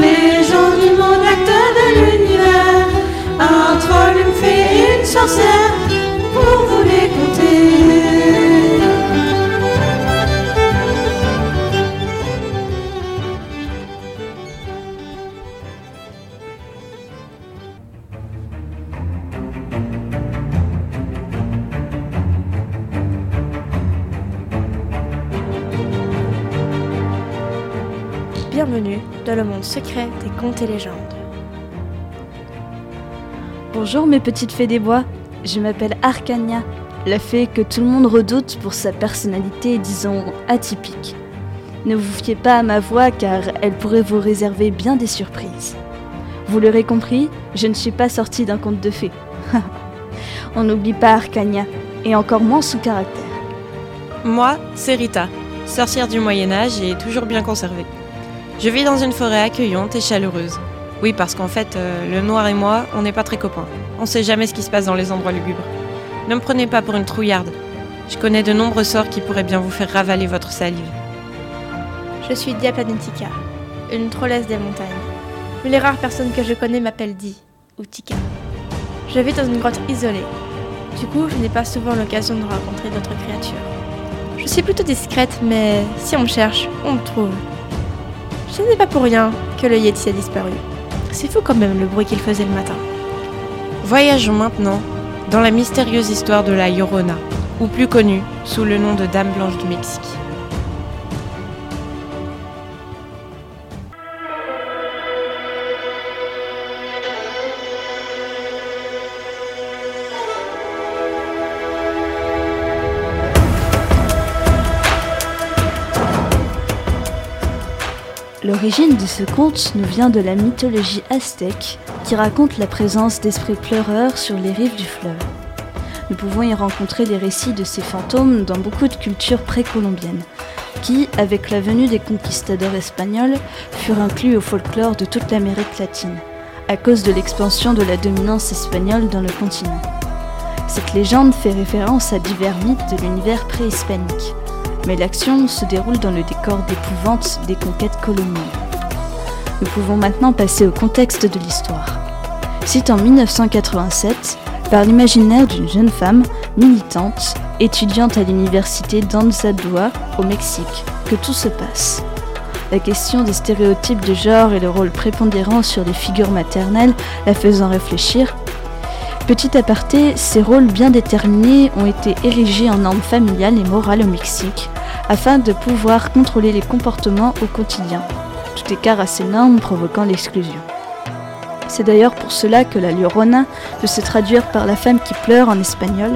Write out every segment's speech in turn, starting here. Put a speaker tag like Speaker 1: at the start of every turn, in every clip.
Speaker 1: les gens du monde, acteurs de l'univers. Un troll, une fée une sorcière,
Speaker 2: dans le monde secret des contes et légendes.
Speaker 3: Bonjour mes petites fées des bois, je m'appelle Arcania, la fée que tout le monde redoute pour sa personnalité, disons, atypique. Ne vous fiez pas à ma voix car elle pourrait vous réserver bien des surprises. Vous l'aurez compris, je ne suis pas sortie d'un conte de fées. On n'oublie pas Arcania, et encore moins son caractère.
Speaker 4: Moi, c'est Rita, sorcière du Moyen Âge et toujours bien conservée. Je vis dans une forêt accueillante et chaleureuse. Oui, parce qu'en fait, euh, le noir et moi, on n'est pas très copains. On sait jamais ce qui se passe dans les endroits lugubres. Ne me prenez pas pour une trouillarde. Je connais de nombreux sorts qui pourraient bien vous faire ravaler votre salive.
Speaker 2: Je suis Diaplanetica, une trollesse des montagnes. Mais les rares personnes que je connais m'appellent Di, ou Tika. Je vis dans une grotte isolée. Du coup, je n'ai pas souvent l'occasion de rencontrer d'autres créatures. Je suis plutôt discrète, mais si on me cherche, on me trouve. Ce n'est pas pour rien que le Yeti a disparu. C'est fou quand même le bruit qu'il faisait le matin.
Speaker 4: Voyageons maintenant dans la mystérieuse histoire de la Llorona, ou plus connue sous le nom de Dame Blanche du Mexique.
Speaker 3: L'origine de ce conte nous vient de la mythologie aztèque qui raconte la présence d'esprits pleureurs sur les rives du fleuve. Nous pouvons y rencontrer des récits de ces fantômes dans beaucoup de cultures précolombiennes, qui, avec la venue des conquistadors espagnols, furent inclus au folklore de toute l'Amérique latine, à cause de l'expansion de la dominance espagnole dans le continent. Cette légende fait référence à divers mythes de l'univers préhispanique, mais l'action se déroule dans le décor d'épouvante des conquêtes coloniales. Nous pouvons maintenant passer au contexte de l'histoire. C'est en 1987, par l'imaginaire d'une jeune femme militante, étudiante à l'université d'Anzadua au Mexique, que tout se passe. La question des stéréotypes de genre et le rôle prépondérant sur les figures maternelles la faisant réfléchir, Petit aparté, ces rôles bien déterminés ont été érigés en normes familiales et morales au Mexique, afin de pouvoir contrôler les comportements au quotidien, tout écart à ces normes provoquant l'exclusion. C'est d'ailleurs pour cela que la Llorona peut se traduire par la femme qui pleure en espagnol,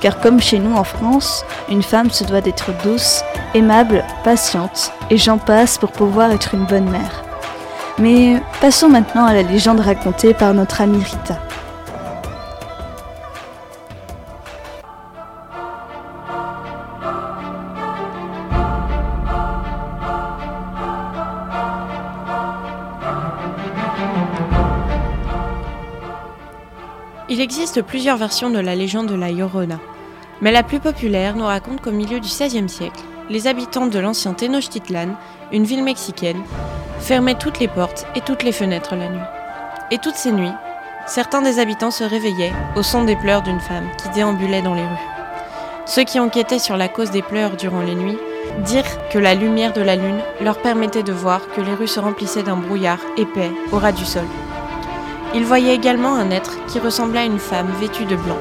Speaker 3: car comme chez nous en France, une femme se doit d'être douce, aimable, patiente, et j'en passe pour pouvoir être une bonne mère. Mais passons maintenant à la légende racontée par notre amie Rita.
Speaker 4: Plusieurs versions de la légende de la Llorona, mais la plus populaire nous raconte qu'au milieu du XVIe siècle, les habitants de l'ancien Tenochtitlan, une ville mexicaine, fermaient toutes les portes et toutes les fenêtres la nuit. Et toutes ces nuits, certains des habitants se réveillaient au son des pleurs d'une femme qui déambulait dans les rues. Ceux qui enquêtaient sur la cause des pleurs durant les nuits dirent que la lumière de la lune leur permettait de voir que les rues se remplissaient d'un brouillard épais au ras du sol. Ils voyaient également un être qui ressemblait à une femme vêtue de blanc,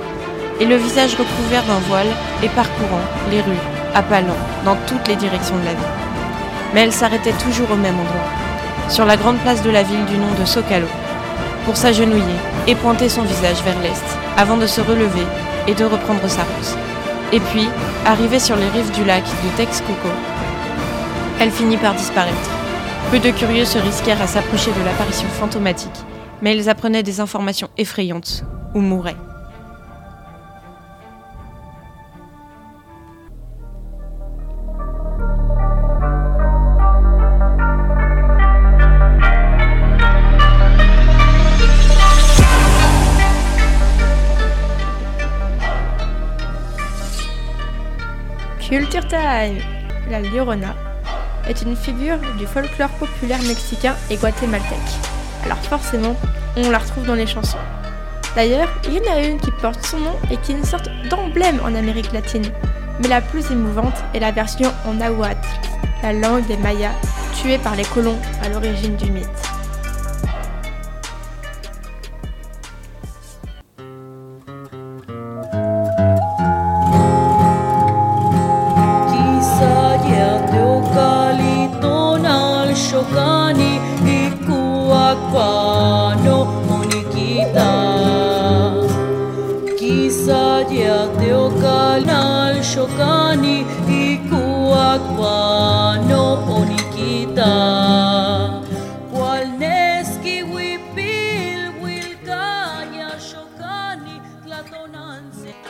Speaker 4: et le visage recouvert d'un voile et parcourant les rues, à pas lents, dans toutes les directions de la ville. Mais elle s'arrêtait toujours au même endroit, sur la grande place de la ville du nom de Socalo, pour s'agenouiller et pointer son visage vers l'est, avant de se relever et de reprendre sa route. Et puis, arrivée sur les rives du lac de Texcoco, elle finit par disparaître. Peu de curieux se risquèrent à s'approcher de l'apparition fantomatique, mais ils apprenaient des informations effrayantes ou mouraient.
Speaker 2: Culture Time La Llorona est une figure du folklore populaire mexicain et guatémaltèque. Alors forcément, on la retrouve dans les chansons. D'ailleurs, il y en a une qui porte son nom et qui est une sorte d'emblème en Amérique latine. Mais la plus émouvante est la version en nahuatl, la langue des Mayas, tuée par les colons à l'origine du mythe.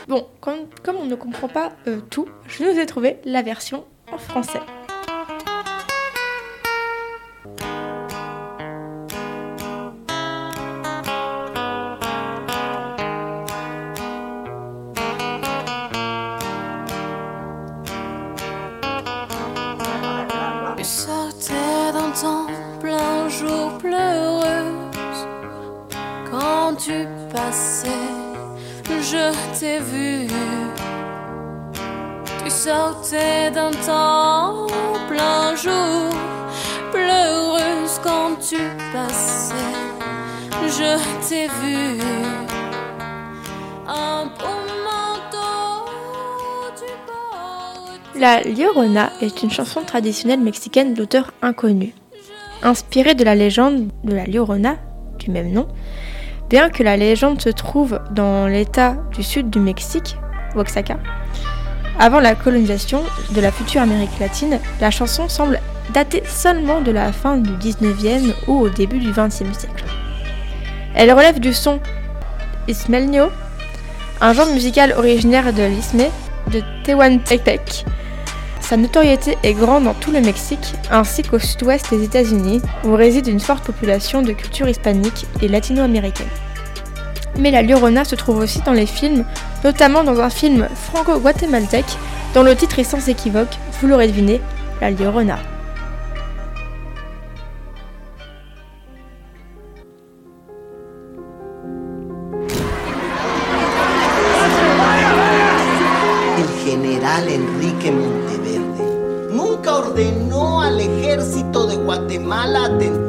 Speaker 2: Bon, comme, comme, on ne comprend pas euh, tout, je nous ai trouvé la version en français.
Speaker 1: Tu sortais d'un temps plein jour, pleureuse quand tu passais. Je t'ai vu. Un beau manteau du bord.
Speaker 2: La Llorona est une chanson traditionnelle mexicaine d'auteur inconnu. Inspirée de la légende de la Llorona, du même nom, Bien que la légende se trouve dans l'état du sud du Mexique, Oaxaca, avant la colonisation de la future Amérique latine, la chanson semble dater seulement de la fin du 19e ou au début du 20e siècle. Elle relève du son ismeño, un genre musical originaire de l'Isthme de Tehuantepec. Sa notoriété est grande dans tout le Mexique ainsi qu'au sud-ouest des États-Unis où réside une forte population de culture hispanique et latino-américaine. Mais la Llorona se trouve aussi dans les films, notamment dans un film franco-guatémaltèque dont le titre est sans équivoque, vous l'aurez deviné, La Llorona.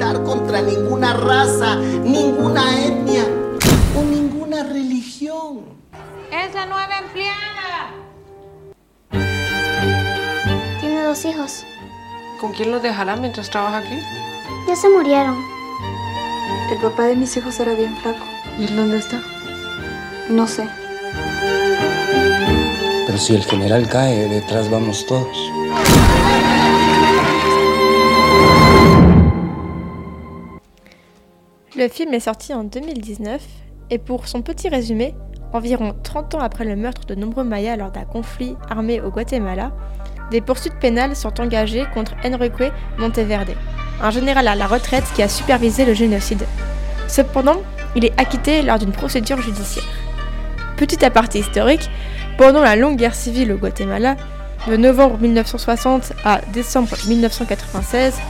Speaker 5: Atentar contra ninguna raza, ninguna etnia o ninguna religión.
Speaker 6: Es la nueva empleada.
Speaker 7: Tiene dos hijos.
Speaker 8: ¿Con quién los dejará mientras trabaja aquí?
Speaker 7: Ya se murieron.
Speaker 9: El papá de mis hijos era bien flaco.
Speaker 8: ¿Y él dónde está?
Speaker 9: No sé.
Speaker 10: Pero si el general cae, detrás vamos todos.
Speaker 2: Le film est sorti en 2019 et pour son petit résumé, environ 30 ans après le meurtre de nombreux Mayas lors d'un conflit armé au Guatemala, des poursuites pénales sont engagées contre Enrique Monteverde, un général à la retraite qui a supervisé le génocide. Cependant, il est acquitté lors d'une procédure judiciaire. Petit aparté historique, pendant la longue guerre civile au Guatemala, de novembre 1960 à décembre 1996,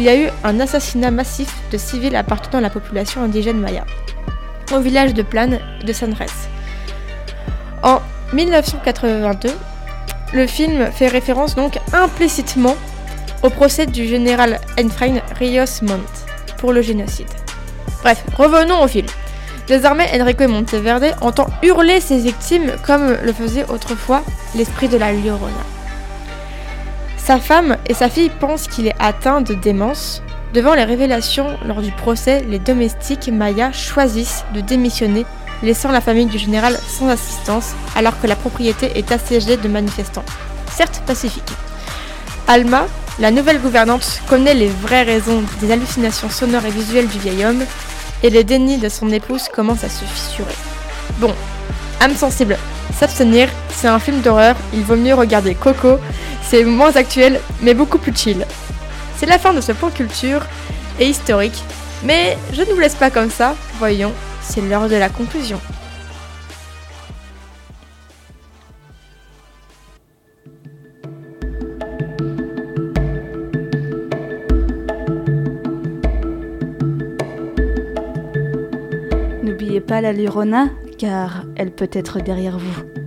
Speaker 2: il y a eu un assassinat massif de civils appartenant à la population indigène maya, au village de Plane de Sanres. En 1982, le film fait référence donc implicitement au procès du général Efraín Rios Montt pour le génocide. Bref, revenons au film. Désormais, Enrico Monteverde entend hurler ses victimes comme le faisait autrefois l'esprit de la Llorona. Sa femme et sa fille pensent qu'il est atteint de démence. Devant les révélations lors du procès, les domestiques mayas choisissent de démissionner, laissant la famille du général sans assistance, alors que la propriété est assiégée de manifestants, certes pacifiques. Alma, la nouvelle gouvernante, connaît les vraies raisons des hallucinations sonores et visuelles du vieil homme, et le déni de son épouse commence à se fissurer. Bon, âme sensible, s'abstenir, c'est un film d'horreur, il vaut mieux regarder Coco, c'est moins actuel mais beaucoup plus chill. C'est la fin de ce point culture et historique, mais je ne vous laisse pas comme ça, voyons, c'est l'heure de la conclusion.
Speaker 11: N'oubliez pas la Lurona, car elle peut être derrière vous.